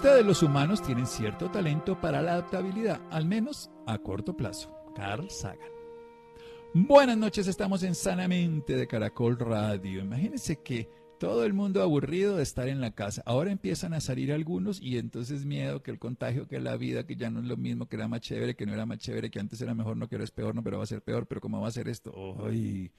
Ustedes los humanos tienen cierto talento para la adaptabilidad, al menos a corto plazo. Carl Sagan. Buenas noches, estamos en Sanamente de Caracol Radio. Imagínense que todo el mundo aburrido de estar en la casa. Ahora empiezan a salir algunos y entonces miedo que el contagio, que la vida, que ya no es lo mismo, que era más chévere, que no era más chévere, que antes era mejor, no que ahora es peor, no, pero va a ser peor, pero ¿cómo va a ser esto? ¡Ay!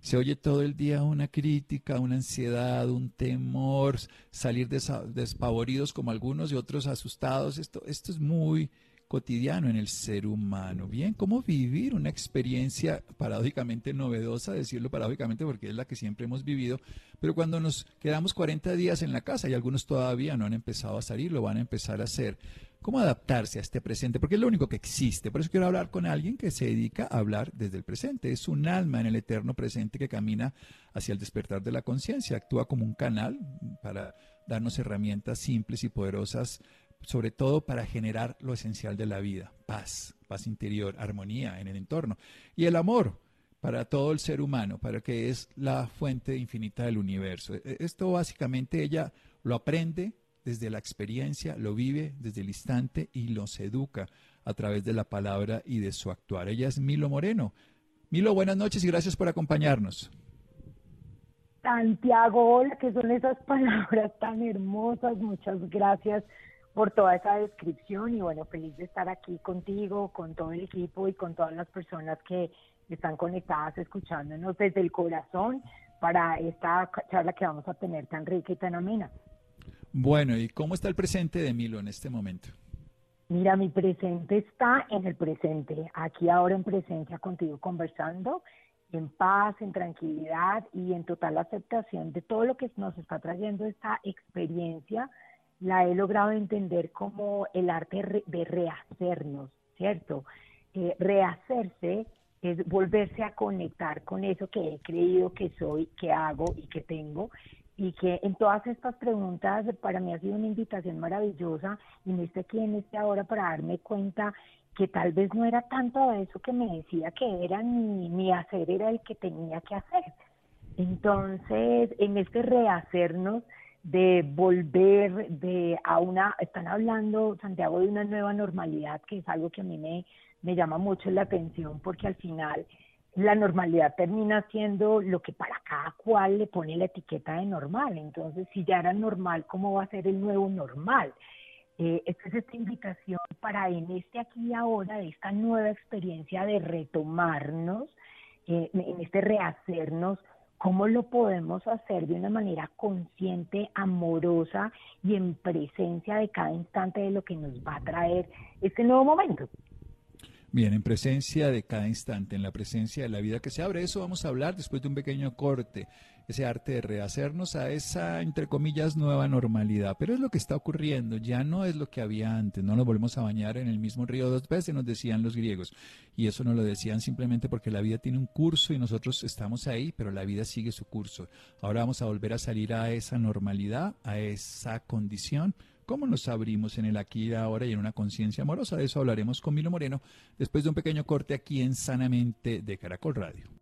Se oye todo el día una crítica, una ansiedad, un temor, salir despavoridos como algunos y otros asustados. Esto, esto es muy cotidiano en el ser humano. Bien, ¿cómo vivir una experiencia paradójicamente novedosa, decirlo paradójicamente porque es la que siempre hemos vivido, pero cuando nos quedamos 40 días en la casa y algunos todavía no han empezado a salir, lo van a empezar a hacer. ¿Cómo adaptarse a este presente? Porque es lo único que existe. Por eso quiero hablar con alguien que se dedica a hablar desde el presente. Es un alma en el eterno presente que camina hacia el despertar de la conciencia. Actúa como un canal para darnos herramientas simples y poderosas, sobre todo para generar lo esencial de la vida. Paz, paz interior, armonía en el entorno. Y el amor para todo el ser humano, para que es la fuente infinita del universo. E-, esto básicamente ella lo aprende desde la experiencia, lo vive desde el instante y los educa a través de la palabra y de su actuar. Ella es Milo Moreno. Milo, buenas noches y gracias por acompañarnos. Santiago, hola, que son esas palabras tan hermosas. Muchas gracias por toda esa descripción y bueno, feliz de estar aquí contigo, con todo el equipo y con todas las personas que están conectadas escuchándonos desde el corazón para esta charla que vamos a tener tan rica y tan amena. Bueno, ¿y cómo está el presente de Milo en este momento? Mira, mi presente está en el presente, aquí ahora en presencia contigo conversando, en paz, en tranquilidad y en total aceptación de todo lo que nos está trayendo esta experiencia. La he logrado entender como el arte de rehacernos, ¿cierto? Eh, rehacerse es volverse a conectar con eso que he creído que soy, que hago y que tengo y que en todas estas preguntas para mí ha sido una invitación maravillosa y me estoy aquí en este ahora para darme cuenta que tal vez no era tanto eso que me decía que era ni, ni hacer era el que tenía que hacer. Entonces, en este rehacernos de volver de a una, están hablando, Santiago, de una nueva normalidad, que es algo que a mí me, me llama mucho la atención, porque al final la normalidad termina siendo lo que para cada cual le pone la etiqueta de normal. Entonces, si ya era normal, ¿cómo va a ser el nuevo normal? Eh, esta es esta invitación para en este aquí y ahora, de esta nueva experiencia de retomarnos, eh, en este rehacernos, ¿cómo lo podemos hacer de una manera consciente, amorosa y en presencia de cada instante de lo que nos va a traer este nuevo momento? Bien, en presencia de cada instante, en la presencia de la vida que se abre, eso vamos a hablar después de un pequeño corte, ese arte de rehacernos a esa, entre comillas, nueva normalidad. Pero es lo que está ocurriendo, ya no es lo que había antes, no nos volvemos a bañar en el mismo río dos veces, nos decían los griegos. Y eso nos lo decían simplemente porque la vida tiene un curso y nosotros estamos ahí, pero la vida sigue su curso. Ahora vamos a volver a salir a esa normalidad, a esa condición cómo nos abrimos en el aquí y ahora y en una conciencia amorosa. De eso hablaremos con Milo Moreno después de un pequeño corte aquí en Sanamente de Caracol Radio.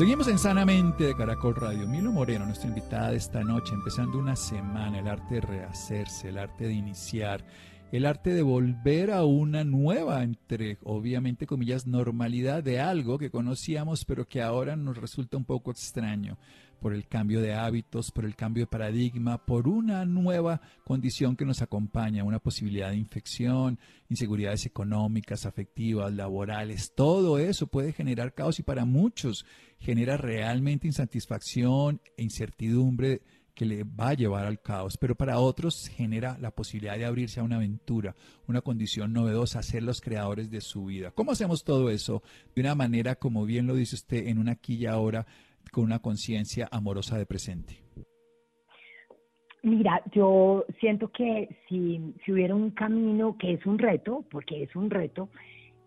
Seguimos en Sanamente de Caracol Radio. Milo Moreno, nuestra invitada de esta noche, empezando una semana, el arte de rehacerse, el arte de iniciar, el arte de volver a una nueva, entre obviamente comillas, normalidad de algo que conocíamos pero que ahora nos resulta un poco extraño. Por el cambio de hábitos, por el cambio de paradigma, por una nueva condición que nos acompaña, una posibilidad de infección, inseguridades económicas, afectivas, laborales, todo eso puede generar caos y para muchos genera realmente insatisfacción e incertidumbre que le va a llevar al caos, pero para otros genera la posibilidad de abrirse a una aventura, una condición novedosa, ser los creadores de su vida. ¿Cómo hacemos todo eso? De una manera, como bien lo dice usted, en una y ahora, con una conciencia amorosa de presente. Mira, yo siento que si, si, hubiera un camino que es un reto, porque es un reto,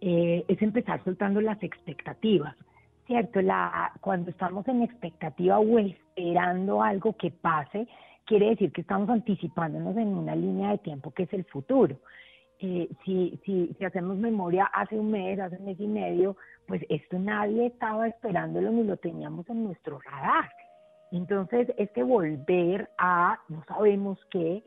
eh, es empezar soltando las expectativas. ¿cierto? La, cuando estamos en expectativa o esperando algo que pase, quiere decir que estamos anticipándonos en una línea de tiempo que es el futuro. Eh, si, si, si hacemos memoria hace un mes, hace un mes y medio, pues esto nadie estaba esperándolo ni lo teníamos en nuestro radar. Entonces, este volver a no sabemos qué,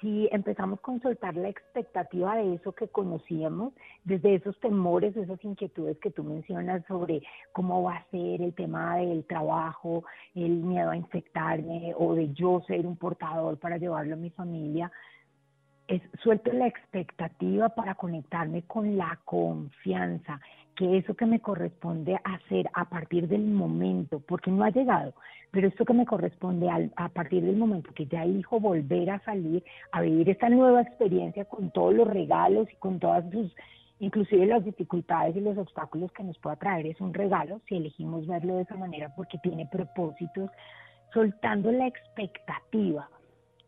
si empezamos con soltar la expectativa de eso que conocíamos, desde esos temores, esas inquietudes que tú mencionas sobre cómo va a ser el tema del trabajo, el miedo a infectarme o de yo ser un portador para llevarlo a mi familia, es suelto la expectativa para conectarme con la confianza, que eso que me corresponde hacer a partir del momento, porque no ha llegado, pero esto que me corresponde a partir del momento que ya elijo volver a salir, a vivir esta nueva experiencia con todos los regalos y con todas sus, inclusive las dificultades y los obstáculos que nos pueda traer, es un regalo si elegimos verlo de esa manera porque tiene propósitos, soltando la expectativa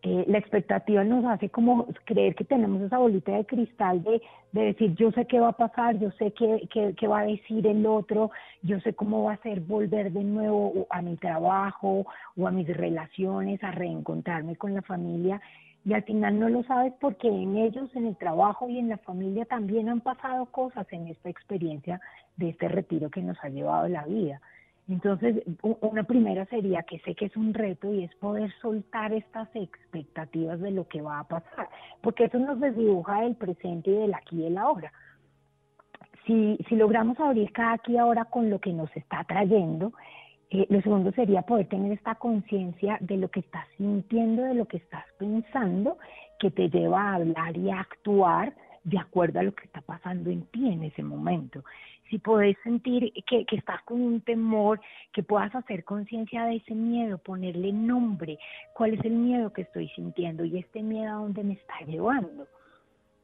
eh, la expectativa nos hace como creer que tenemos esa bolita de cristal de, de decir yo sé qué va a pasar, yo sé qué, qué, va a decir el otro, yo sé cómo va a ser volver de nuevo a mi trabajo o a mis relaciones, a reencontrarme con la familia y al final no lo sabes porque en ellos, en el trabajo y en la familia también han pasado cosas en esta experiencia de este retiro que nos ha llevado la vida. Entonces, una primera sería que sé que es un reto y es poder soltar estas expectativas de lo que va a pasar, porque eso nos desdibuja del presente y del aquí y del ahora. Si, si logramos abrir cada aquí y ahora con lo que nos está trayendo, eh, lo segundo sería poder tener esta conciencia de lo que estás sintiendo, de lo que estás pensando, que te lleva a hablar y a actuar de acuerdo a lo que está pasando en ti en ese momento si podés sentir que, que estás con un temor, que puedas hacer conciencia de ese miedo, ponerle nombre, cuál es el miedo que estoy sintiendo y este miedo a dónde me está llevando.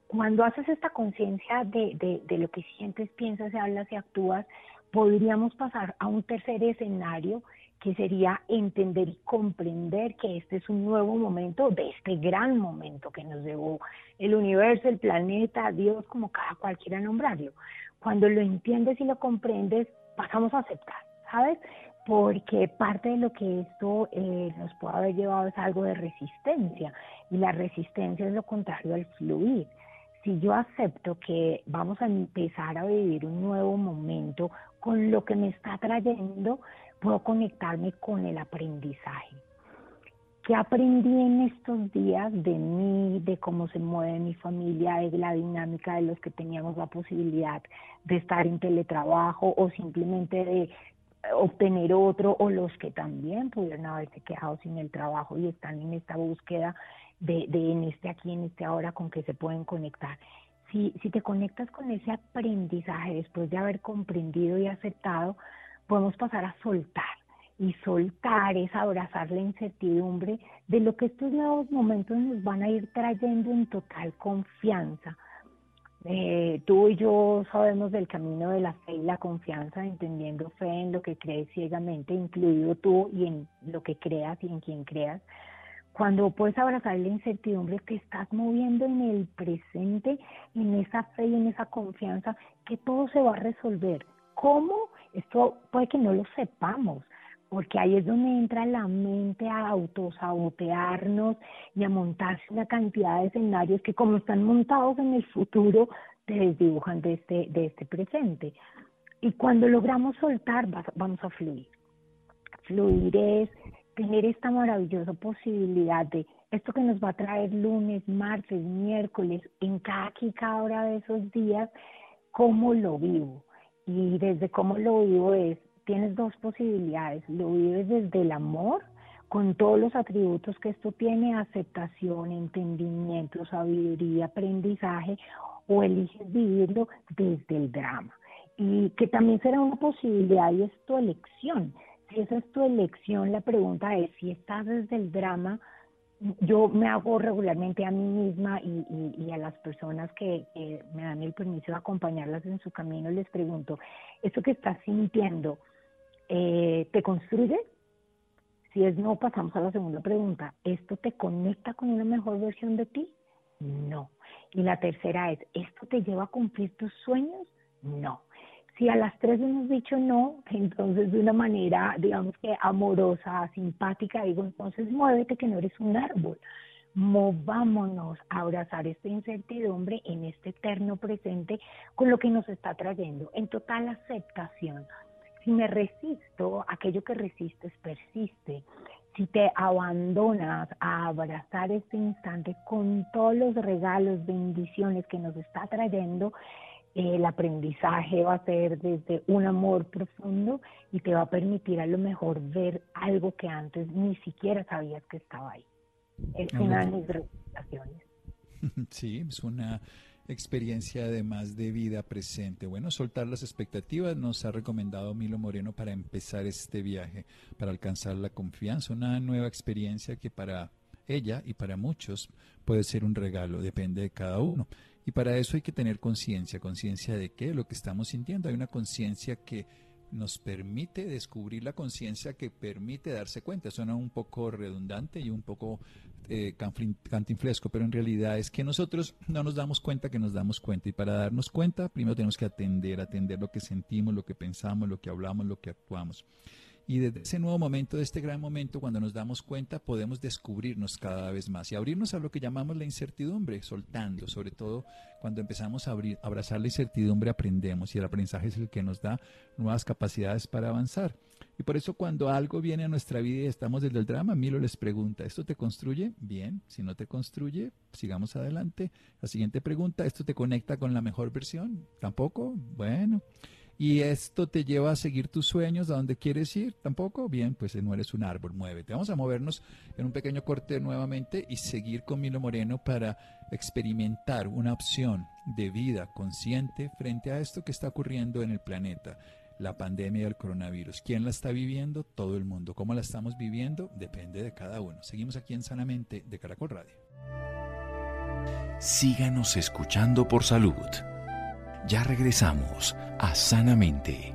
Cuando haces esta conciencia de, de, de lo que sientes, piensas, hablas y actúas, podríamos pasar a un tercer escenario que sería entender y comprender que este es un nuevo momento de este gran momento que nos llevó el universo, el planeta, Dios, como cada cual quiera nombrarlo. Cuando lo entiendes y lo comprendes, pasamos a aceptar, ¿sabes? Porque parte de lo que esto eh, nos puede haber llevado es algo de resistencia y la resistencia es lo contrario al fluir. Si yo acepto que vamos a empezar a vivir un nuevo momento con lo que me está trayendo, puedo conectarme con el aprendizaje. ¿Qué aprendí en estos días de mí, de cómo se mueve mi familia, de la dinámica de los que teníamos la posibilidad de estar en teletrabajo o simplemente de obtener otro o los que también pudieron haberse quedado sin el trabajo y están en esta búsqueda de, de en este aquí, en este ahora con que se pueden conectar? Si, si te conectas con ese aprendizaje después de haber comprendido y aceptado, podemos pasar a soltar y soltar es abrazar la incertidumbre de lo que estos nuevos momentos nos van a ir trayendo en total confianza. Eh, tú y yo sabemos del camino de la fe y la confianza, entendiendo fe en lo que crees ciegamente, incluido tú y en lo que creas y en quien creas. Cuando puedes abrazar la incertidumbre que estás moviendo en el presente, en esa fe y en esa confianza, que todo se va a resolver. ¿Cómo? Esto puede que no lo sepamos, porque ahí es donde entra la mente a autosabotearnos y a montarse una cantidad de escenarios que como están montados en el futuro, te desdibujan de este, de este presente. Y cuando logramos soltar, vamos a fluir. Fluir es tener esta maravillosa posibilidad de esto que nos va a traer lunes, martes, miércoles, en cada aquí, cada hora de esos días, cómo lo vivo. Y desde cómo lo vivo es tienes dos posibilidades. Lo vives desde el amor, con todos los atributos que esto tiene, aceptación, entendimiento, sabiduría, aprendizaje, o eliges vivirlo desde el drama. Y que también será una posibilidad y es tu elección. Si esa es tu elección, la pregunta es si estás desde el drama, yo me hago regularmente a mí misma y, a las personas que, me dan el permiso de acompañarlas en su camino, les pregunto, ¿esto que estás sintiendo eh, te construye? Si es no, pasamos a la segunda pregunta. ¿Esto te conecta con una mejor versión de ti? No. Y la tercera es, ¿esto te lleva a cumplir tus sueños? No. Si a las tres hemos dicho no, entonces de una manera, digamos que amorosa, simpática, digo, entonces muévete que no eres un árbol. Movámonos a abrazar esta incertidumbre en este eterno presente con lo que nos está trayendo, en total aceptación. Si me resisto, aquello que resistes persiste. Si te abandonas a abrazar este instante con todos los regalos, bendiciones que nos está trayendo, el aprendizaje va a ser desde un amor profundo y te va a permitir a lo mejor ver algo que antes ni siquiera sabías que estaba ahí. Es una de mis recomendaciones. Sí, es una experiencia además de vida presente. Bueno, soltar las expectativas nos ha recomendado Milo Moreno para empezar este viaje, para alcanzar la confianza, una nueva experiencia que para ella y para muchos puede ser un regalo, depende de cada uno. Y para eso hay que tener conciencia, conciencia de qué, lo que estamos sintiendo. Hay una conciencia que nos permite descubrir la conciencia que permite darse cuenta. Suena un poco redundante y un poco eh, cantinflesco, pero en realidad es que nosotros no nos damos cuenta que nos damos cuenta. Y para darnos cuenta, primero tenemos que atender, atender lo que sentimos, lo que pensamos, lo que hablamos, lo que actuamos. Y desde ese nuevo momento, de este gran momento, cuando nos damos cuenta, podemos descubrirnos cada vez más y abrirnos a lo que llamamos la incertidumbre, soltando, sobre todo cuando empezamos a abrir, abrazar la incertidumbre, aprendemos y el aprendizaje es el que nos da nuevas capacidades para avanzar. Y por eso cuando algo viene a nuestra vida y estamos desde el drama, Milo les pregunta, ¿esto te construye? Bien, si no te construye, sigamos adelante. La siguiente pregunta, ¿esto te conecta con la mejor versión? ¿Tampoco? Bueno y esto te lleva a seguir tus sueños, a donde quieres ir, tampoco, bien, pues no eres un árbol, muévete. Vamos a movernos en un pequeño corte nuevamente y seguir con Milo Moreno para experimentar una opción de vida consciente frente a esto que está ocurriendo en el planeta, la pandemia del coronavirus. ¿Quién la está viviendo? Todo el mundo. ¿Cómo la estamos viviendo? Depende de cada uno. Seguimos aquí en Sanamente de Caracol Radio. Síganos escuchando por salud. Ya regresamos a Sanamente.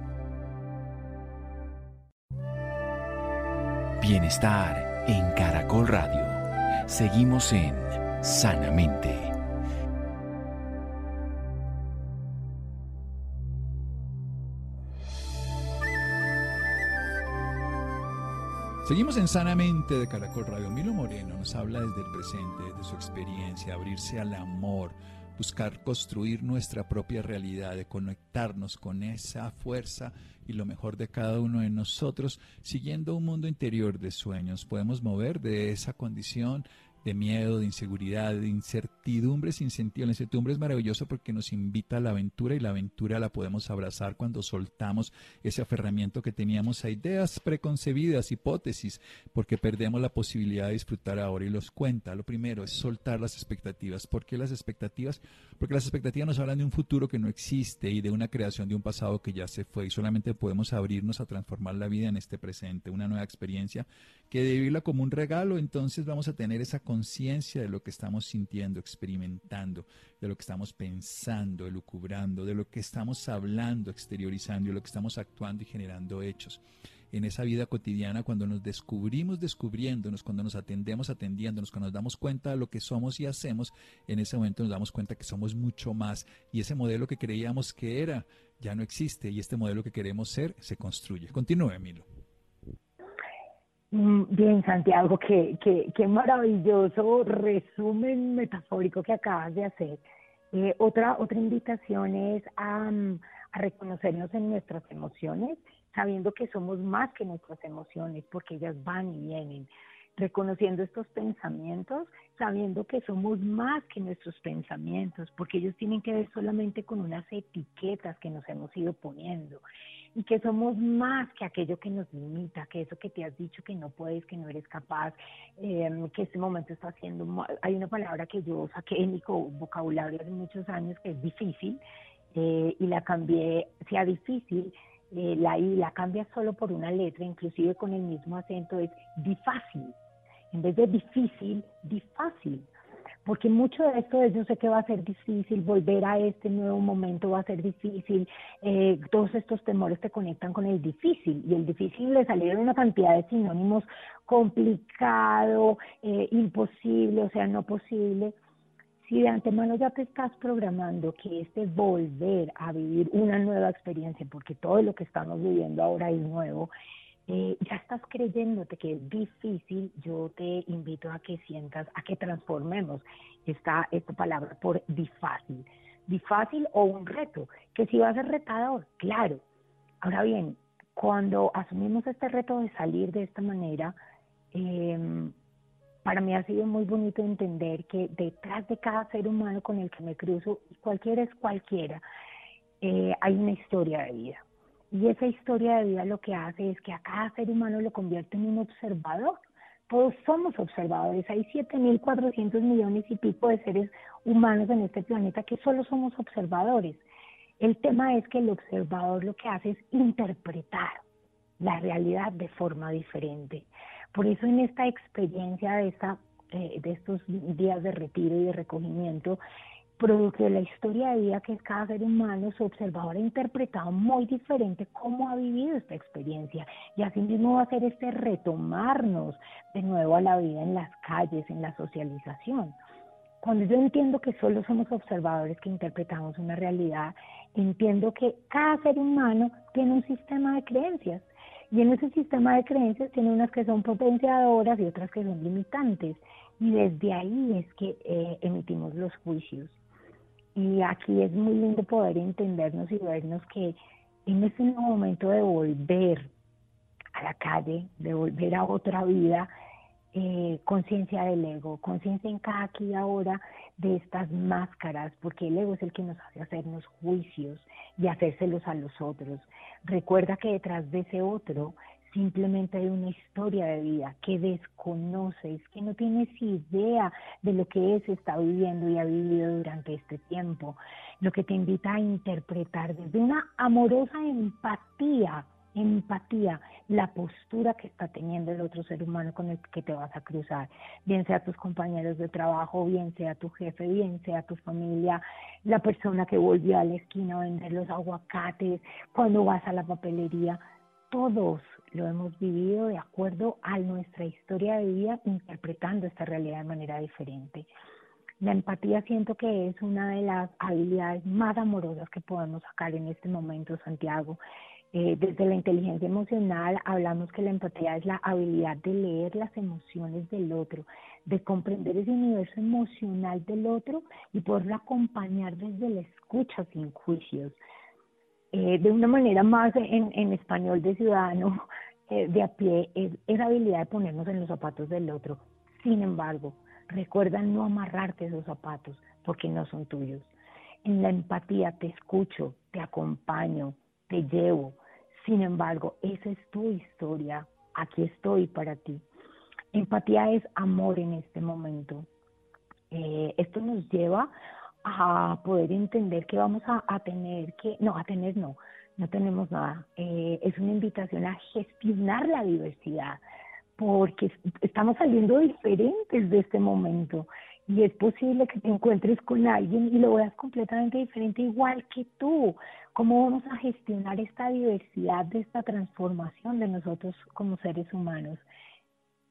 Bienestar en Caracol Radio. Seguimos en Sanamente. Seguimos en Sanamente de Caracol Radio. Milo Moreno nos habla desde el presente, de su experiencia, abrirse al amor, buscar construir nuestra propia realidad, de conectarnos con esa fuerza y lo mejor de cada uno de nosotros, siguiendo un mundo interior de sueños. Podemos mover de esa condición de miedo, de inseguridad, de incertidumbre sin sentido. La incertidumbre es maravilloso porque nos invita a la aventura y la aventura la podemos abrazar cuando soltamos ese aferramiento que teníamos a ideas preconcebidas, hipótesis, porque perdemos la posibilidad de disfrutar ahora y los cuenta. Lo primero es soltar las expectativas. ¿Por qué las expectativas? Porque las expectativas nos hablan de un futuro que no existe y de una creación de un pasado que ya se fue y solamente podemos abrirnos a transformar la vida en este presente, una nueva experiencia que de vivirla como un regalo, entonces vamos a tener esa conciencia de lo que estamos sintiendo, experimentando, de lo que estamos pensando, elucubrando, de lo que estamos hablando, exteriorizando, de lo que estamos actuando y generando hechos. En esa vida cotidiana, cuando nos descubrimos descubriéndonos, cuando nos atendemos atendiéndonos, cuando nos damos cuenta de lo que somos y hacemos, en ese momento nos damos cuenta que somos mucho más y ese modelo que creíamos que era ya no existe y este modelo que queremos ser se construye. Continúe, Emilio. Mm, bien, Santiago, qué, qué, qué maravilloso resumen metafórico que acabas de hacer. Eh, otra, otra invitación es a, mm, a, reconocernos en nuestras emociones, sabiendo que somos más que nuestras emociones, porque ellas van y vienen. Reconociendo estos pensamientos, sabiendo que somos más que nuestros pensamientos, porque ellos tienen que ver solamente con unas etiquetas que nos hemos ido poniendo y que somos más que aquello que nos limita, que eso que te has dicho que no puedes, que no eres capaz, em, que este momento está haciendo... Hay una palabra que yo saqué en mi vocabulario hace muchos años que es difícil eh, y la cambié, sea difícil, eh, la I la cambia solo por una letra, inclusive con el mismo acento, es difícil. En vez de difícil, difícil porque mucho de esto es, yo sé que va a ser difícil, volver a este nuevo momento va a ser difícil, eh, todos estos temores te conectan con el difícil, y el difícil le salieron una cantidad de sinónimos complicado, eh, imposible, o sea, no posible. Si de antemano ya te estás programando que este volver a vivir una nueva experiencia, porque todo lo que estamos viviendo ahora es nuevo, eh, ya estás creyéndote que es difícil, yo te invito a que sientas, a que transformemos esta, esta palabra por difícil. Difícil o un reto, que si va a ser retador, claro. Ahora bien, cuando asumimos este reto de salir de esta manera, em, para mí ha sido muy bonito entender que detrás de cada ser humano con el que me cruzo, cualquiera es cualquiera, eh, hay una historia de vida y esa historia de vida lo que hace es que a cada ser humano lo convierte en un observador. Todos somos observadores. Hay 7.400 millones y pico de seres humanos en este planeta que solo somos observadores. El tema es que el observador lo que hace es interpretar la realidad de forma diferente. Por eso en esta experiencia de, esta, eh, de estos días de retiro y de recogimiento, producto de la historia de vida que cada ser humano, su observador ha interpretado muy diferente cómo ha vivido esta experiencia. Y así mismo va a ser este retomarnos de nuevo a la vida en las calles, en la socialización. Cuando yo entiendo que solo somos observadores que interpretamos una realidad, entiendo que cada ser humano tiene un sistema de creencias. Y en ese sistema de creencias tiene unas que son potenciadoras y otras que son limitantes. Y desde ahí es que eh, emitimos los juicios. Y aquí es muy lindo poder entendernos y vernos que en ese momento de volver a la calle, de volver a otra vida, eh, conciencia del ego, conciencia en cada aquí y ahora de estas máscaras, porque el ego es el que nos hace hacernos juicios y hacérselos a los otros. Recuerda que detrás de ese otro simplemente hay una historia de vida que desconoces, que no tienes idea de lo que es, está viviendo y ha vivido durante este tiempo, lo que te invita a interpretar desde una amorosa empatía, empatía, la postura que está teniendo el otro ser humano con el que te vas a cruzar, bien sea tus compañeros de trabajo, bien sea tu jefe, bien sea tu familia, la persona que volvió a la esquina a vender los aguacates, cuando vas a la papelería, todos lo hemos vivido de acuerdo a nuestra historia de vida, interpretando esta realidad de manera diferente. La empatía siento que es una de las habilidades más amorosas que podemos sacar en este momento, Santiago. Eh, desde la inteligencia emocional hablamos que la empatía es la habilidad de leer las emociones del otro, de comprender ese universo emocional del otro y poderlo acompañar desde la escucha sin juicios. Eh, de una manera más en, español de ciudadano eh, de a pie, es habilidad de ponernos en los zapatos del otro. Sin embargo, recuerda no amarrarte esos zapatos porque no son tuyos. En la empatía te escucho, te acompaño, te llevo. Sin embargo, esa es tu historia. Aquí estoy para ti. Empatía es amor en este momento. Eh, esto nos lleva a poder entender que vamos a, tener que, no, a tener no, no tenemos nada. Eh, es una invitación a gestionar la diversidad, porque estamos saliendo diferentes de este momento y es posible que te encuentres con alguien y lo veas completamente diferente igual que tú. ¿Cómo vamos a gestionar esta diversidad de esta transformación de nosotros como seres humanos?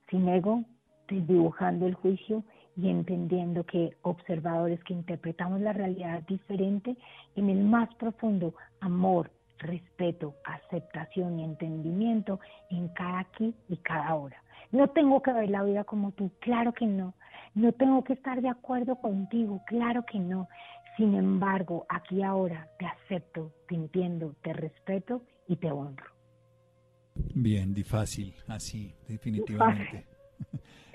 Sin ego, desdibujando el juicio y entendiendo que observadores que interpretamos la realidad diferente en el más profundo amor, respeto, aceptación y entendimiento en cada aquí y cada hora. No tengo que ver la vida como tú, claro que no. No tengo que estar de acuerdo contigo, claro que no. Sin embargo, aquí ahora te acepto, te entiendo, te respeto y te honro. Bien, difícil, así, definitivamente.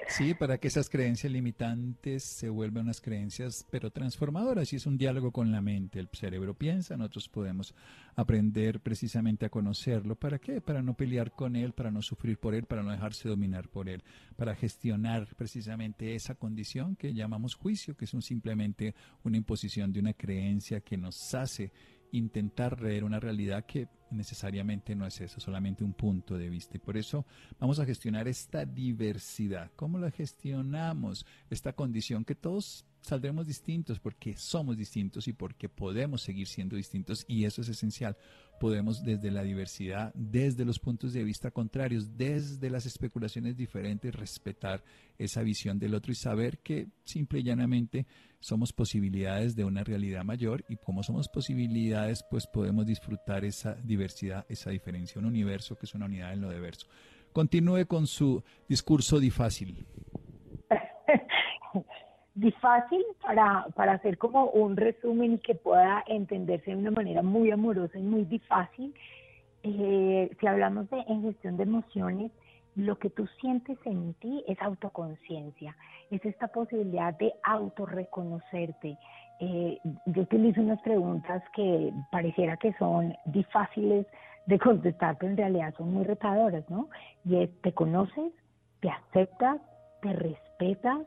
Sí, para que esas creencias limitantes se vuelvan unas creencias, pero transformadoras. Y es un diálogo con la mente. El cerebro piensa, nosotros podemos aprender precisamente a conocerlo. ¿Para qué? Para no pelear con él, para no sufrir por él, para no dejarse dominar por él, para gestionar precisamente esa condición que llamamos juicio, que es simplemente una imposición de una creencia que nos hace intentar leer una realidad que necesariamente no es eso, solamente un punto de vista. Y por eso vamos a gestionar esta diversidad. ¿Cómo la gestionamos? Esta condición que todos saldremos distintos porque somos distintos y porque podemos seguir siendo distintos y eso es esencial. Podemos desde la diversidad, desde los puntos de vista contrarios, desde las especulaciones diferentes, respetar esa visión del otro y saber que simple y llanamente somos posibilidades de una realidad mayor y como somos posibilidades pues podemos disfrutar esa diversidad, esa diferencia, un universo que es una unidad en lo diverso. Continúe con su discurso difícil. Difícil para, para hacer como un resumen y que pueda entenderse de una manera muy amorosa y muy difícil. Eh, si hablamos de en gestión de emociones, lo que tú sientes en ti es autoconciencia, es esta posibilidad de autorreconocerte. Eh, yo utilizo unas preguntas que pareciera que son difíciles de contestar, pero en realidad son muy retadoras, ¿no? Y es, ¿te conoces? ¿Te aceptas? ¿Te respetas?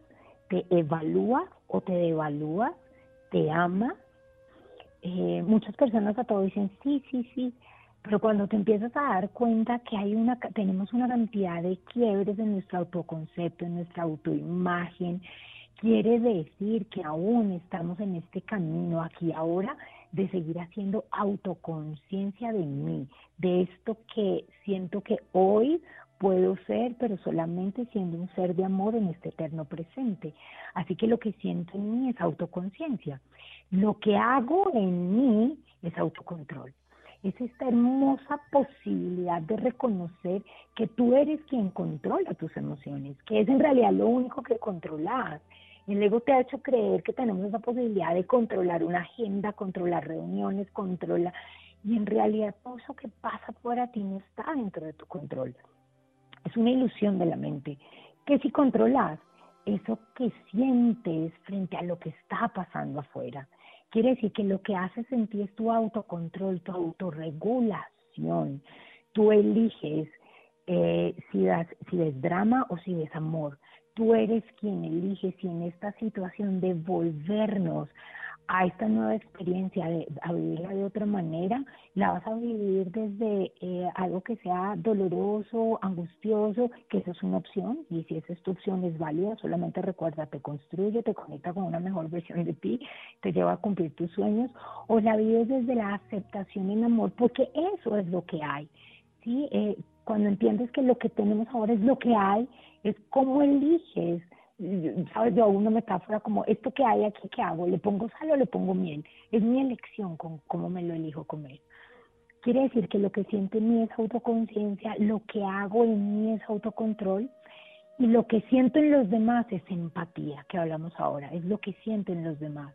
Te evalúas o te devalúas, te amas. Eh, muchas personas a todo dicen sí, sí, sí, pero cuando te empiezas a dar cuenta que hay una, tenemos una cantidad de quiebres en nuestro autoconcepto, en nuestra autoimagen, quiere decir que aún estamos en este camino aquí ahora de seguir haciendo autoconciencia de mí, de esto que siento que hoy puedo ser, pero solamente siendo un ser de amor en este eterno presente. Así que lo que siento en mí es autoconciencia. Lo que hago en mí es autocontrol. Es esta hermosa posibilidad de reconocer que tú eres quien controla tus emociones, que es en realidad lo único que controlas. El ego te ha hecho creer que tenemos la posibilidad de controlar una agenda, controlar reuniones, controlar... Y en realidad todo eso que pasa fuera ti no está dentro de tu control. Es una ilusión de la mente que si controlas eso que sientes frente a lo que está pasando afuera, quiere decir que lo que haces en ti es tu autocontrol, tu autorregulación. Tú eliges eh, si, das, ves drama o si ves amor. Tú eres quien elige si en esta situación de volvernos a esta nueva experiencia, de, a vivirla de otra manera, la vas a vivir desde eh, algo que sea doloroso, angustioso, que eso es una opción, y si esa es tu opción es válida, solamente recuerda, te construye, te conecta con una mejor versión de ti, te lleva a cumplir tus sueños, o la vives desde la aceptación en amor, porque eso es lo que hay, ¿sí? Eh, cuando entiendes que lo que tenemos ahora es lo que hay, es cómo eliges sabes, yo hago una metáfora como esto que hay aquí, ¿qué hago? ¿Le pongo sal o le pongo miel? Es mi elección con cómo me lo elijo comer. Quiere decir que lo que siento en mí es autoconciencia, lo que hago en mí es autocontrol y lo que siento en los demás es empatía, que hablamos ahora, es lo que siento en los demás.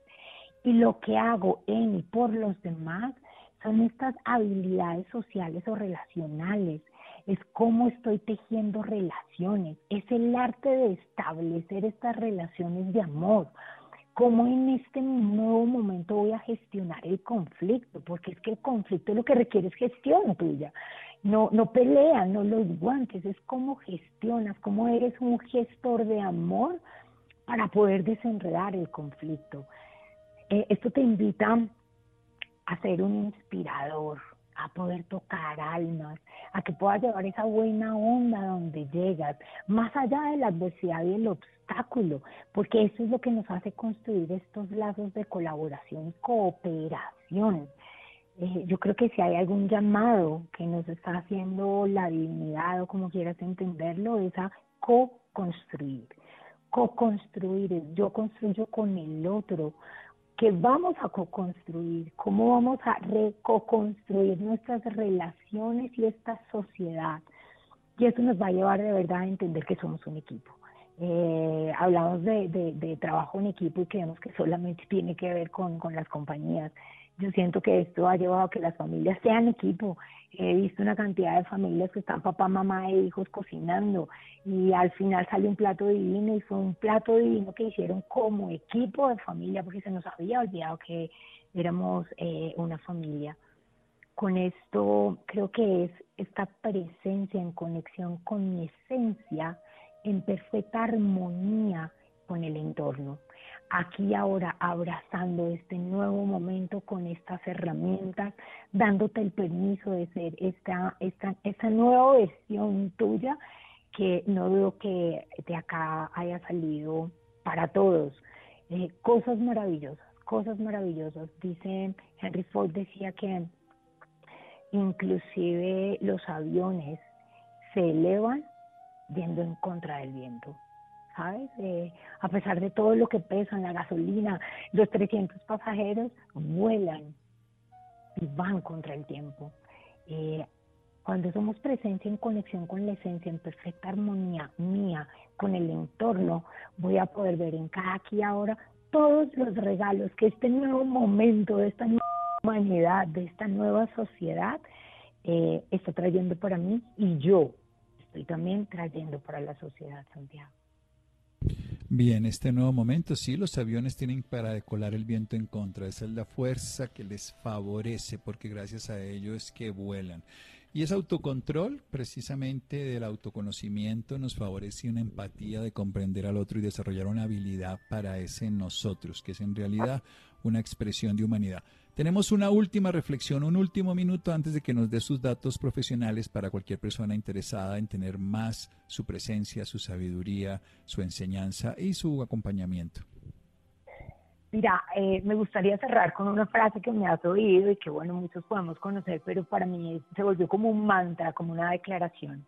Y lo que hago en y por los demás son estas habilidades sociales o relacionales es cómo estoy tejiendo relaciones, es el arte de establecer estas relaciones de amor, cómo en este nuevo momento voy a gestionar el conflicto, porque es que el conflicto lo que requiere es gestión tuya. No, no pelea, no los guantes, es cómo gestionas, cómo eres un gestor de amor para poder desenredar el conflicto. Eh, esto te invita a ser un inspirador, a poder tocar almas, a que puedas llevar esa buena onda donde llegas, más allá de la adversidad y el obstáculo, porque eso es lo que nos hace construir estos lazos de colaboración y cooperación. Eh, yo creo que si hay algún llamado que nos está haciendo la divinidad o como quieras entenderlo, es a co-construir. Co-construir yo construyo con el otro, que vamos a co-construir, cómo vamos a reco-construir nuestras relaciones y esta sociedad. Y eso nos va a llevar de verdad a entender que somos un equipo. Eh, hablamos de, de, trabajo en equipo y creemos que solamente tiene que ver con, con las compañías. Yo siento que esto ha llevado a que las familias sean equipo. He visto una cantidad de familias que están papá, mamá e hijos cocinando y al final sale un plato divino y fue un plato divino que hicieron como equipo de familia porque se nos había olvidado que éramos eh, una familia. Con esto creo que es esta presencia en conexión con mi esencia, en perfecta armonía con el entorno. Aquí ahora abrazando este nuevo momento con estas herramientas, dándote el permiso de ser esta, esta, esta nueva versión tuya que no dudo que de acá haya salido para todos. Eh, cosas maravillosas, cosas maravillosas. Dice Henry Ford decía que inclusive los aviones se elevan yendo en contra del viento. ¿Sabes? Eh, a pesar de todo lo que pesan, la gasolina, los 300 pasajeros vuelan y van contra el tiempo. Eh, cuando somos presencia en conexión con la esencia, en perfecta armonía mía con el entorno, voy a poder ver en cada aquí ahora todos los regalos que este nuevo momento de esta nueva humanidad, de esta nueva sociedad, eh, está trayendo para mí y yo estoy también trayendo para la sociedad, Santiago. Bien, este nuevo momento, sí, los aviones tienen para decolar el viento en contra. Esa es la fuerza que les favorece, porque gracias a ello es que vuelan. Y ese autocontrol, precisamente del autoconocimiento, nos favorece una empatía de comprender al otro y desarrollar una habilidad para ese nosotros, que es en realidad una expresión de humanidad. Tenemos una última reflexión, un último minuto antes de que nos dé sus datos profesionales para cualquier persona interesada en tener más su presencia, su sabiduría, su enseñanza y su acompañamiento. Mira, eh, me gustaría cerrar con una frase que me has oído y que, bueno, muchos podemos conocer, pero para mí se volvió como un mantra, como una declaración.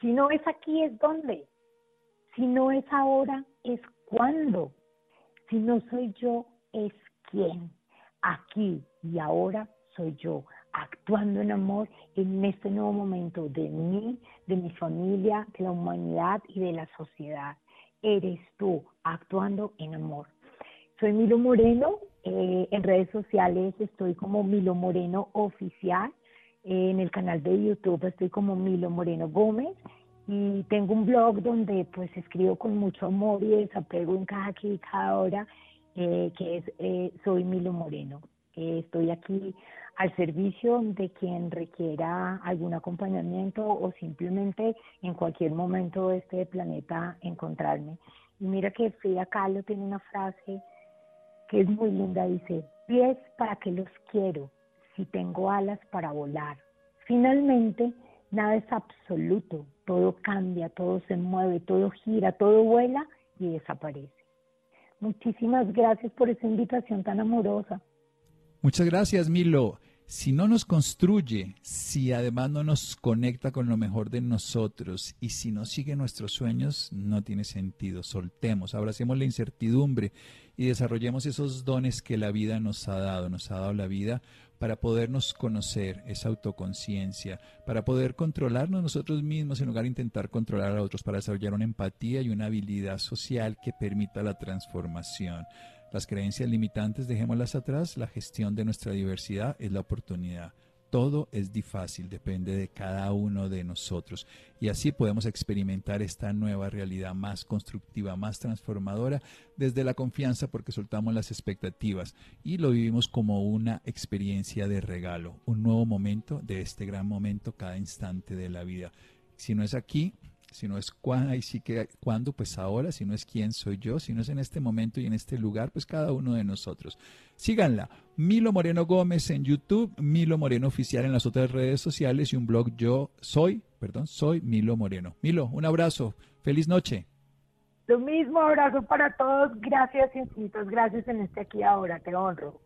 Si no es aquí, ¿es dónde? Si no es ahora, ¿es cuándo? Si no soy yo, ¿es quién? Aquí y ahora soy yo, actuando en amor en este nuevo momento de mí, de mi familia, de la humanidad y de la sociedad. Eres tú, actuando en amor. Soy Milo Moreno, eh, en redes sociales estoy como Milo Moreno Oficial, eh, en el canal de YouTube estoy como Milo Moreno Gómez y tengo un blog donde pues escribo con mucho amor y desapego en cada aquí cada hora, eh, que es Soy Milo Moreno. estoy aquí al servicio de quien requiera algún acompañamiento o simplemente en cualquier momento de este planeta encontrarme. Y mira que Frida Kahlo tiene una frase que es muy linda, dice, pies para que los quiero, si tengo alas para volar. Finalmente, nada es absoluto, todo cambia, todo se mueve, todo gira, todo vuela y desaparece. Muchísimas gracias por esa invitación tan amorosa. Muchas gracias, Milo si no nos construye, si además no nos conecta con lo mejor de nosotros y si no sigue nuestros sueños, no tiene sentido. Soltemos, abracemos la incertidumbre y desarrollemos esos dones que la vida nos ha dado, nos ha dado la vida para podernos conocer, esa autoconciencia, para poder controlarnos nosotros mismos en lugar de intentar controlar a otros, para desarrollar una empatía y una habilidad social que permita la transformación. Las creencias limitantes dejémoslas atrás, la gestión de nuestra diversidad es la oportunidad. Todo es difícil, depende de cada uno de nosotros. Y así podemos experimentar esta nueva realidad más constructiva, más transformadora, desde la confianza porque soltamos las expectativas y lo vivimos como una experiencia de regalo, un nuevo momento de este gran momento cada instante de la vida. Si no es aquí, si no es cuándo, y sí que cuándo, pues ahora, si no es quién soy yo, si no es en este momento y en este lugar, pues cada uno de nosotros. Síganla, Milo Moreno Gómez en YouTube, Milo Moreno Oficial en las otras redes sociales y un blog yo soy, perdón, soy Milo Moreno. Milo, un abrazo, feliz noche. Lo mismo, abrazo para todos, gracias infinitas gracias en este aquí ahora, te honro.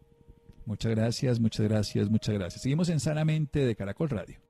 Muchas gracias, muchas gracias, muchas gracias. Seguimos en Sanamente de Caracol Radio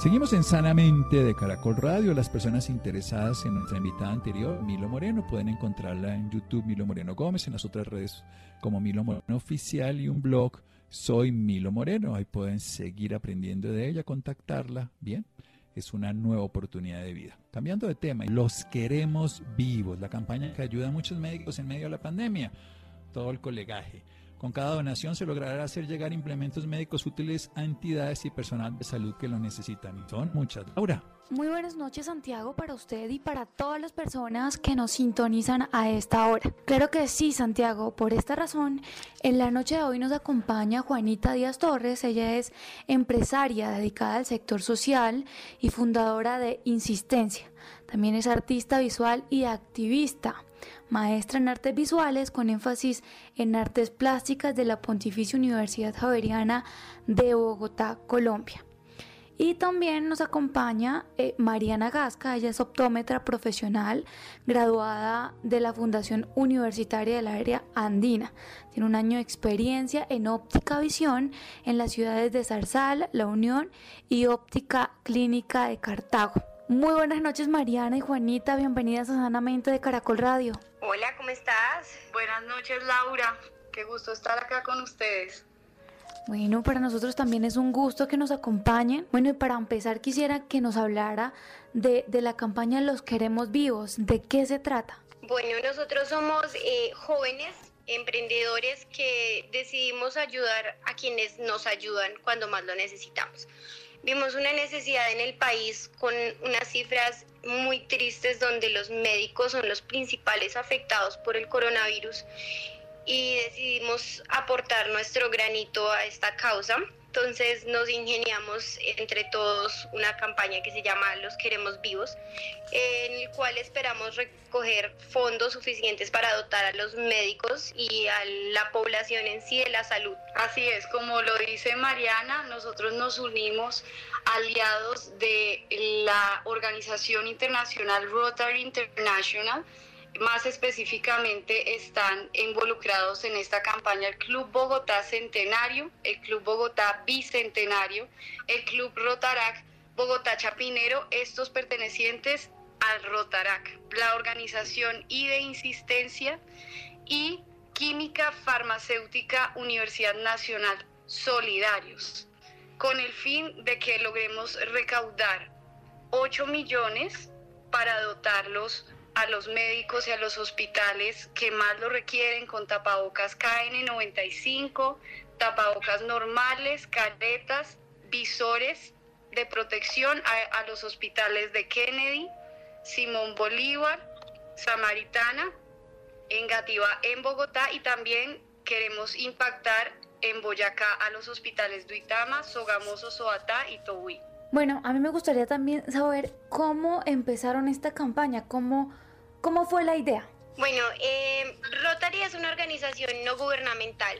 Seguimos en Sanamente de Caracol Radio. Las personas interesadas en nuestra invitada anterior, Milo Moreno, pueden encontrarla en YouTube Milo Moreno Gómez, en las otras redes como Milo Moreno Oficial y un blog Soy Milo Moreno. Ahí pueden seguir aprendiendo de ella, contactarla. Bien, es una nueva oportunidad de vida. Cambiando de tema, los queremos vivos, la campaña que ayuda a muchos médicos en medio de la pandemia. Todo el colegaje. Con cada donación se logrará hacer llegar implementos médicos útiles a entidades y personal de salud que lo necesitan. son muchas. Laura. Muy buenas noches Santiago para usted y para todas las personas que nos sintonizan a esta hora. Claro que sí Santiago, por esta razón, en la noche de hoy nos acompaña Juanita Díaz Torres, ella es empresaria dedicada al sector social y fundadora de Insistencia. También es artista visual y activista maestra en artes visuales con énfasis en artes plásticas de la Pontificia Universidad Javeriana de Bogotá, Colombia. Y también nos acompaña eh, Mariana Gasca, ella es optómetra profesional, graduada de la Fundación Universitaria del Área Andina. Tiene un año de experiencia en óptica visión en las ciudades de Zarzal, La Unión y Óptica Clínica de Cartago. Muy buenas noches Mariana y Juanita, bienvenidas a Sanamente de Caracol Radio. Hola, ¿cómo estás? Buenas noches Laura, qué gusto estar acá con ustedes. Bueno, para nosotros también es un gusto que nos acompañen. Bueno, y para empezar quisiera que nos hablara de, la campaña Los Queremos Vivos. ¿De qué se trata? Bueno, nosotros somos eh, jóvenes emprendedores que decidimos ayudar a quienes nos ayudan cuando más lo necesitamos. Vimos una necesidad en el país con unas cifras muy tristes donde los médicos son los principales afectados por el coronavirus y decidimos aportar nuestro granito a esta causa. Entonces nos ingeniamos entre todos una campaña que se llama Los Queremos Vivos, en el cual esperamos recoger fondos suficientes para dotar a los médicos y a la población en sí de la salud. Así es, como lo dice Mariana, nosotros nos unimos aliados de la organización internacional Rotary International más específicamente están involucrados en esta campaña el Club Bogotá Centenario, el Club Bogotá Bicentenario, el Club Rotarac Bogotá Chapinero, estos pertenecientes al Rotarac, la organización I de Insistencia y Química Farmacéutica Universidad Nacional Solidarios, con el fin de que logremos recaudar 8 millones para dotarlos a los médicos y a los hospitales que más lo requieren con tapabocas KN95, tapabocas normales, caretas, visores de protección a, los hospitales de Kennedy, Simón Bolívar, Samaritana, en Gativa, en Bogotá y también queremos impactar en Boyacá a los hospitales Duitama, Sogamoso, Soatá y Tobuí. Bueno, a mí me gustaría también saber cómo empezaron esta campaña, cómo, cómo fue la idea. Bueno, eh, Rotary es una organización no gubernamental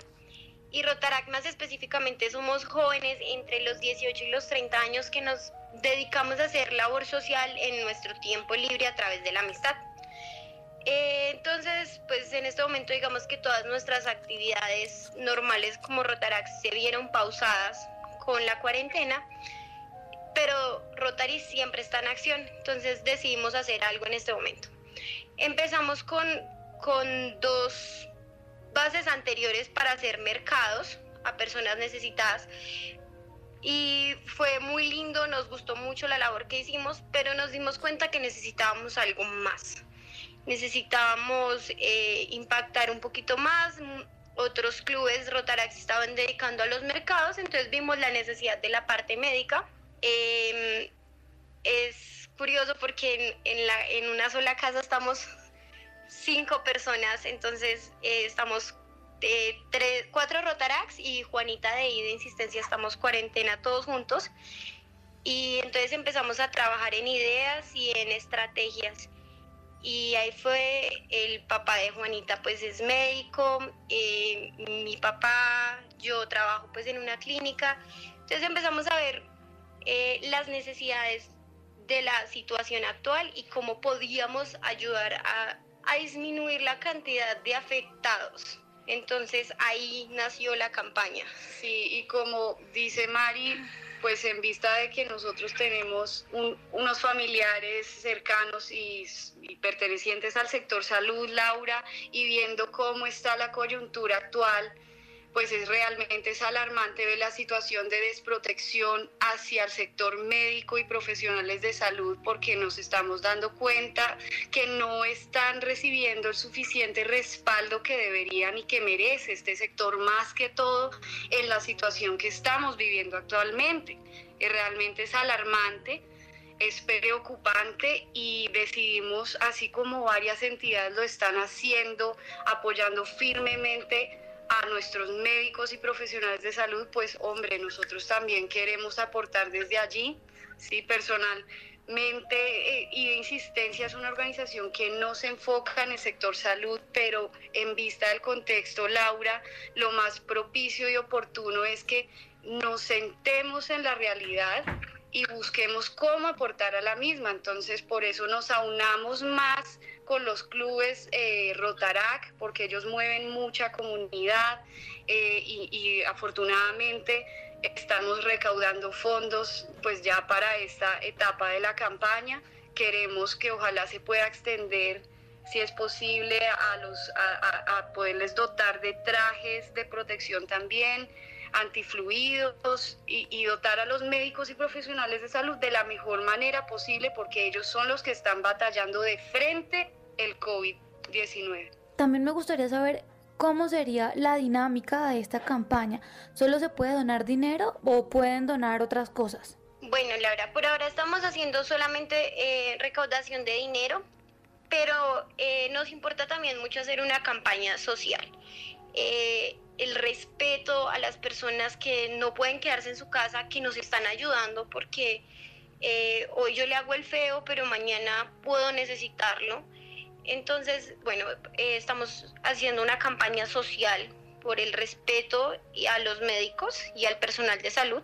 y Rotarac más específicamente somos jóvenes entre los 18 y los 30 años que nos dedicamos a hacer labor social en nuestro tiempo libre a través de la amistad. Eh, entonces, pues en este momento digamos que todas nuestras actividades normales como Rotarac se vieron pausadas con la cuarentena pero Rotary siempre está en acción, entonces decidimos hacer algo en este momento. Empezamos con, con dos bases anteriores para hacer mercados a personas necesitadas y fue muy lindo, nos gustó mucho la labor que hicimos, pero nos dimos cuenta que necesitábamos algo más. Necesitábamos eh, impactar un poquito más, otros clubes Rotarax estaban dedicando a los mercados, entonces vimos la necesidad de la parte médica Em, es curioso porque en, la, en una sola casa estamos cinco personas, entonces eh, estamos eh, tres, cuatro Rotarax y Juanita de I Insistencia, estamos cuarentena todos juntos. Y entonces empezamos a trabajar en ideas y en estrategias. Y ahí fue el papá de Juanita, pues es médico, eh, mi papá, yo trabajo pues en una clínica. Entonces empezamos a ver eh, las necesidades de la situación actual y cómo podíamos ayudar a, disminuir la cantidad de afectados. Entonces ahí nació la campaña. Sí, y como dice Mari, pues en vista de que nosotros tenemos unos familiares cercanos y, pertenecientes al sector salud, Laura, y viendo cómo está la coyuntura actual, pues es realmente es alarmante ver la situación de desprotección hacia el sector médico y profesionales de salud porque nos estamos dando cuenta que no están recibiendo el suficiente respaldo que deberían y que merece este sector más que todo en la situación que estamos viviendo actualmente. Realmente es alarmante es preocupante y decidimos, así como varias entidades lo están haciendo, apoyando firmemente a nuestros médicos y profesionales de salud, pues hombre, nosotros también queremos aportar desde allí, sí, personalmente eh, y de Insistencia es una organización que no se enfoca en el sector salud, pero en vista del contexto, Laura, lo más propicio y oportuno es que nos sentemos en la realidad y busquemos cómo aportar a la misma. Entonces, por eso nos aunamos más con los clubes eh, Rotarac, porque ellos mueven mucha comunidad eh, y, afortunadamente estamos recaudando fondos pues ya para esta etapa de la campaña. Queremos que ojalá se pueda extender si es posible a, los, a poderles dotar de trajes de protección también, antifluidos y, dotar a los médicos y profesionales de salud de la mejor manera posible porque ellos son los que están batallando de frente el COVID-19. También me gustaría saber cómo sería la dinámica de esta campaña. ¿Solo se puede donar dinero o pueden donar otras cosas? Bueno, Laura, por ahora estamos haciendo solamente eh, recaudación de dinero, pero eh, nos importa también mucho hacer una campaña social. Eh, el respeto a las personas que no pueden quedarse en su casa, que nos están ayudando, porque hoy yo le hago el feo, pero mañana puedo necesitarlo. Entonces, bueno, eh, estamos haciendo una campaña social por el respeto a los médicos y al personal de salud.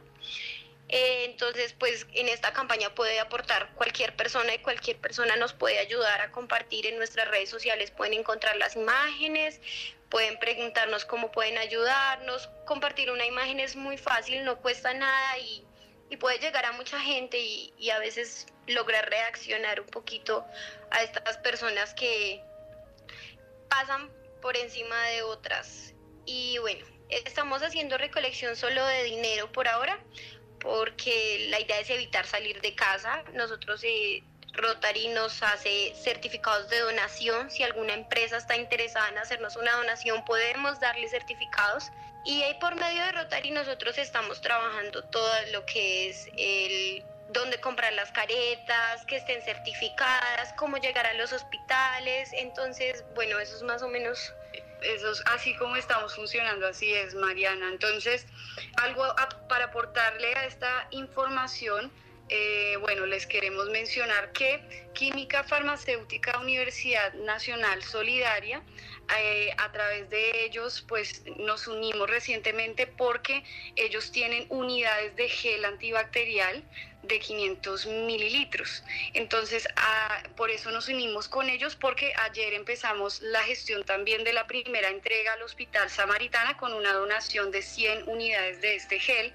Eh, entonces, pues en esta campaña puede aportar cualquier persona y cualquier persona nos puede ayudar a compartir en nuestras redes sociales. Pueden encontrar las imágenes, pueden preguntarnos cómo pueden ayudarnos. Compartir una imagen es muy fácil, no cuesta nada y, puede llegar a mucha gente y, y, a veces lograr reaccionar un poquito a estas personas que pasan por encima de otras. Y bueno, estamos haciendo recolección solo de dinero por ahora porque la idea es evitar salir de casa. Nosotros eh, Rotary nos hace certificados de donación. Si alguna empresa está interesada en hacernos una donación, podemos darle certificados. Y ahí por medio de Rotary nosotros estamos trabajando todo lo que es el dónde comprar las caretas, que estén certificadas, cómo llegar a los hospitales. Entonces, bueno, eso es más o menos eso es así como estamos funcionando, así es, Mariana. Entonces, algo para aportarle a esta información, eh, bueno, les queremos mencionar que Química Farmacéutica Universidad Nacional Solidaria, eh, a través de ellos, pues nos unimos recientemente porque ellos tienen unidades de gel antibacterial de 500 mililitros. Entonces, por eso nos unimos con ellos porque ayer empezamos la gestión también de la primera entrega al Hospital Samaritana con una donación de 100 unidades de este gel.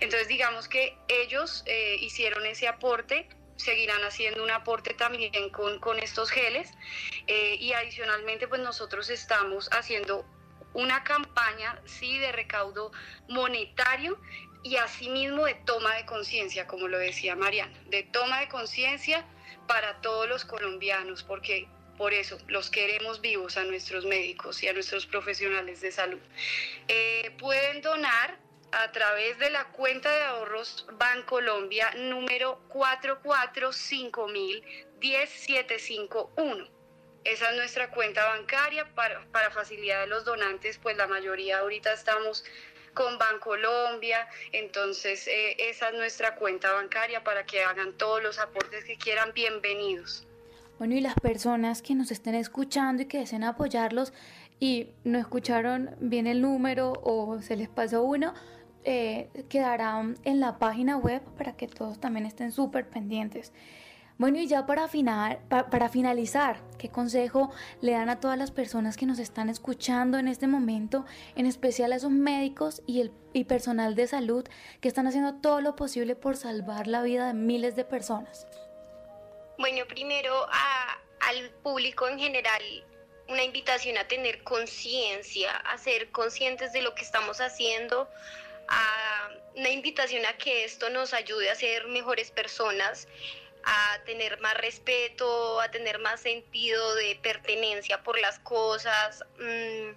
Entonces, digamos que ellos eh, hicieron ese aporte seguirán haciendo un aporte también con, con estos geles eh, y adicionalmente pues nosotros estamos haciendo una campaña sí de recaudo monetario y asimismo de toma de conciencia, como lo decía Mariana, de toma de conciencia para todos los colombianos, porque por eso los queremos vivos a nuestros médicos y a nuestros profesionales de salud. Eh, pueden donar a través de la cuenta de ahorros Bancolombia número 445010751. Esa es nuestra cuenta bancaria para, para facilidad de los donantes, pues la mayoría ahorita estamos con Bancolombia. Entonces, eh, esa es nuestra cuenta bancaria para que hagan todos los aportes que quieran, bienvenidos. Bueno, y las personas que nos estén escuchando y que deseen apoyarlos y no escucharon bien el número o se les pasó uno, eh, quedará en la página web para que todos también estén súper pendientes. Bueno, y ya para, final, para finalizar, ¿qué consejo le dan a todas las personas que nos están escuchando en este momento, en especial a esos médicos y el y personal de salud que están haciendo todo lo posible por salvar la vida de miles de personas? Bueno, primero al público en general, una invitación a tener conciencia, a ser conscientes de lo que estamos haciendo, a una invitación a que esto nos ayude a ser mejores personas a tener más respeto, a tener más sentido de pertenencia por las cosas. Mm,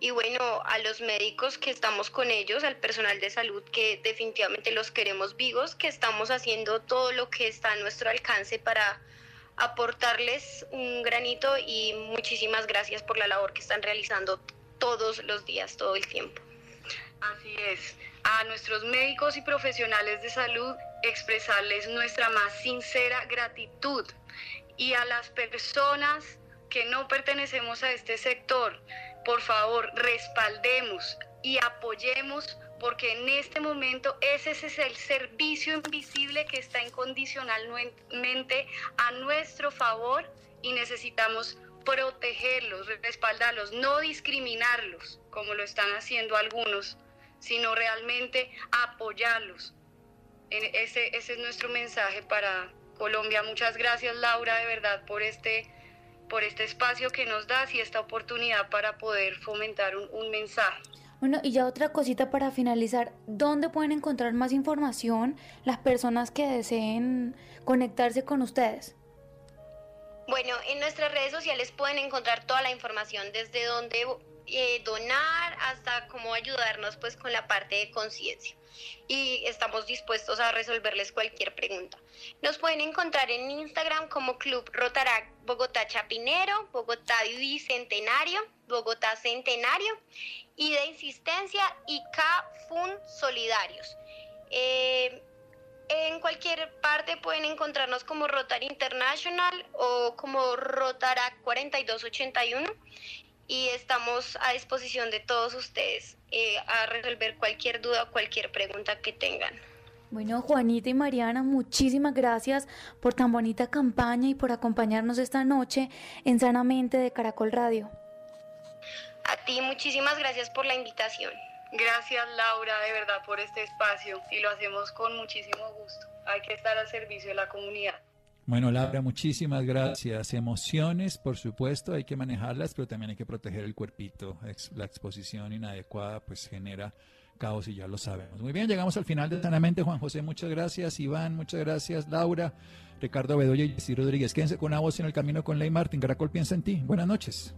y bueno, a los médicos que estamos con ellos, al personal de salud que definitivamente los queremos vivos, que estamos haciendo todo lo que está a nuestro alcance para aportarles un granito y muchísimas gracias por la labor que están realizando todos los días, todo el tiempo. Así es. A nuestros médicos y profesionales de salud expresarles nuestra más sincera gratitud y a las personas que no pertenecemos a este sector, por favor, respaldemos y apoyemos porque en este momento ese es el servicio invisible que está incondicionalmente a nuestro favor y necesitamos protegerlos, respaldarlos, no discriminarlos como lo están haciendo algunos, sino realmente apoyarlos. Ese, ese es nuestro mensaje para Colombia. Muchas gracias Laura de verdad por este, por este espacio que nos das y esta oportunidad para poder fomentar un, un mensaje. Bueno, y ya otra cosita para finalizar, ¿dónde pueden encontrar más información las personas que deseen conectarse con ustedes? Bueno, en nuestras redes sociales pueden encontrar toda la información desde dónde eh, donar hasta cómo ayudarnos pues con la parte de conciencia y estamos dispuestos a resolverles cualquier pregunta. Nos pueden encontrar en Instagram como Club Rotarac Bogotá Chapinero, Bogotá Bicentenario, Bogotá Centenario y de Insistencia y CAFUN Solidarios. Eh, en cualquier parte pueden encontrarnos como Rotary International o como Rotarac 4281 y estamos a disposición de todos ustedes eh, a resolver cualquier duda o cualquier pregunta que tengan. Bueno, Juanita y Mariana, muchísimas gracias por tan bonita campaña y por acompañarnos esta noche en Sanamente de Caracol Radio. A ti muchísimas gracias por la invitación. Gracias Laura, de verdad, por este espacio y lo hacemos con muchísimo gusto. Hay que estar al servicio de la comunidad. Bueno, Laura, muchísimas gracias. Emociones, por supuesto, hay que manejarlas, pero también hay que proteger el cuerpito. La exposición inadecuada pues genera caos y ya lo sabemos. Muy bien, llegamos al final de Sanamente. Juan José, muchas gracias. Iván, muchas gracias. Laura, Ricardo Bedoya y Jessy Rodríguez. Quédense con una voz en el camino con Ley Martín. Caracol piensa en ti. Buenas noches.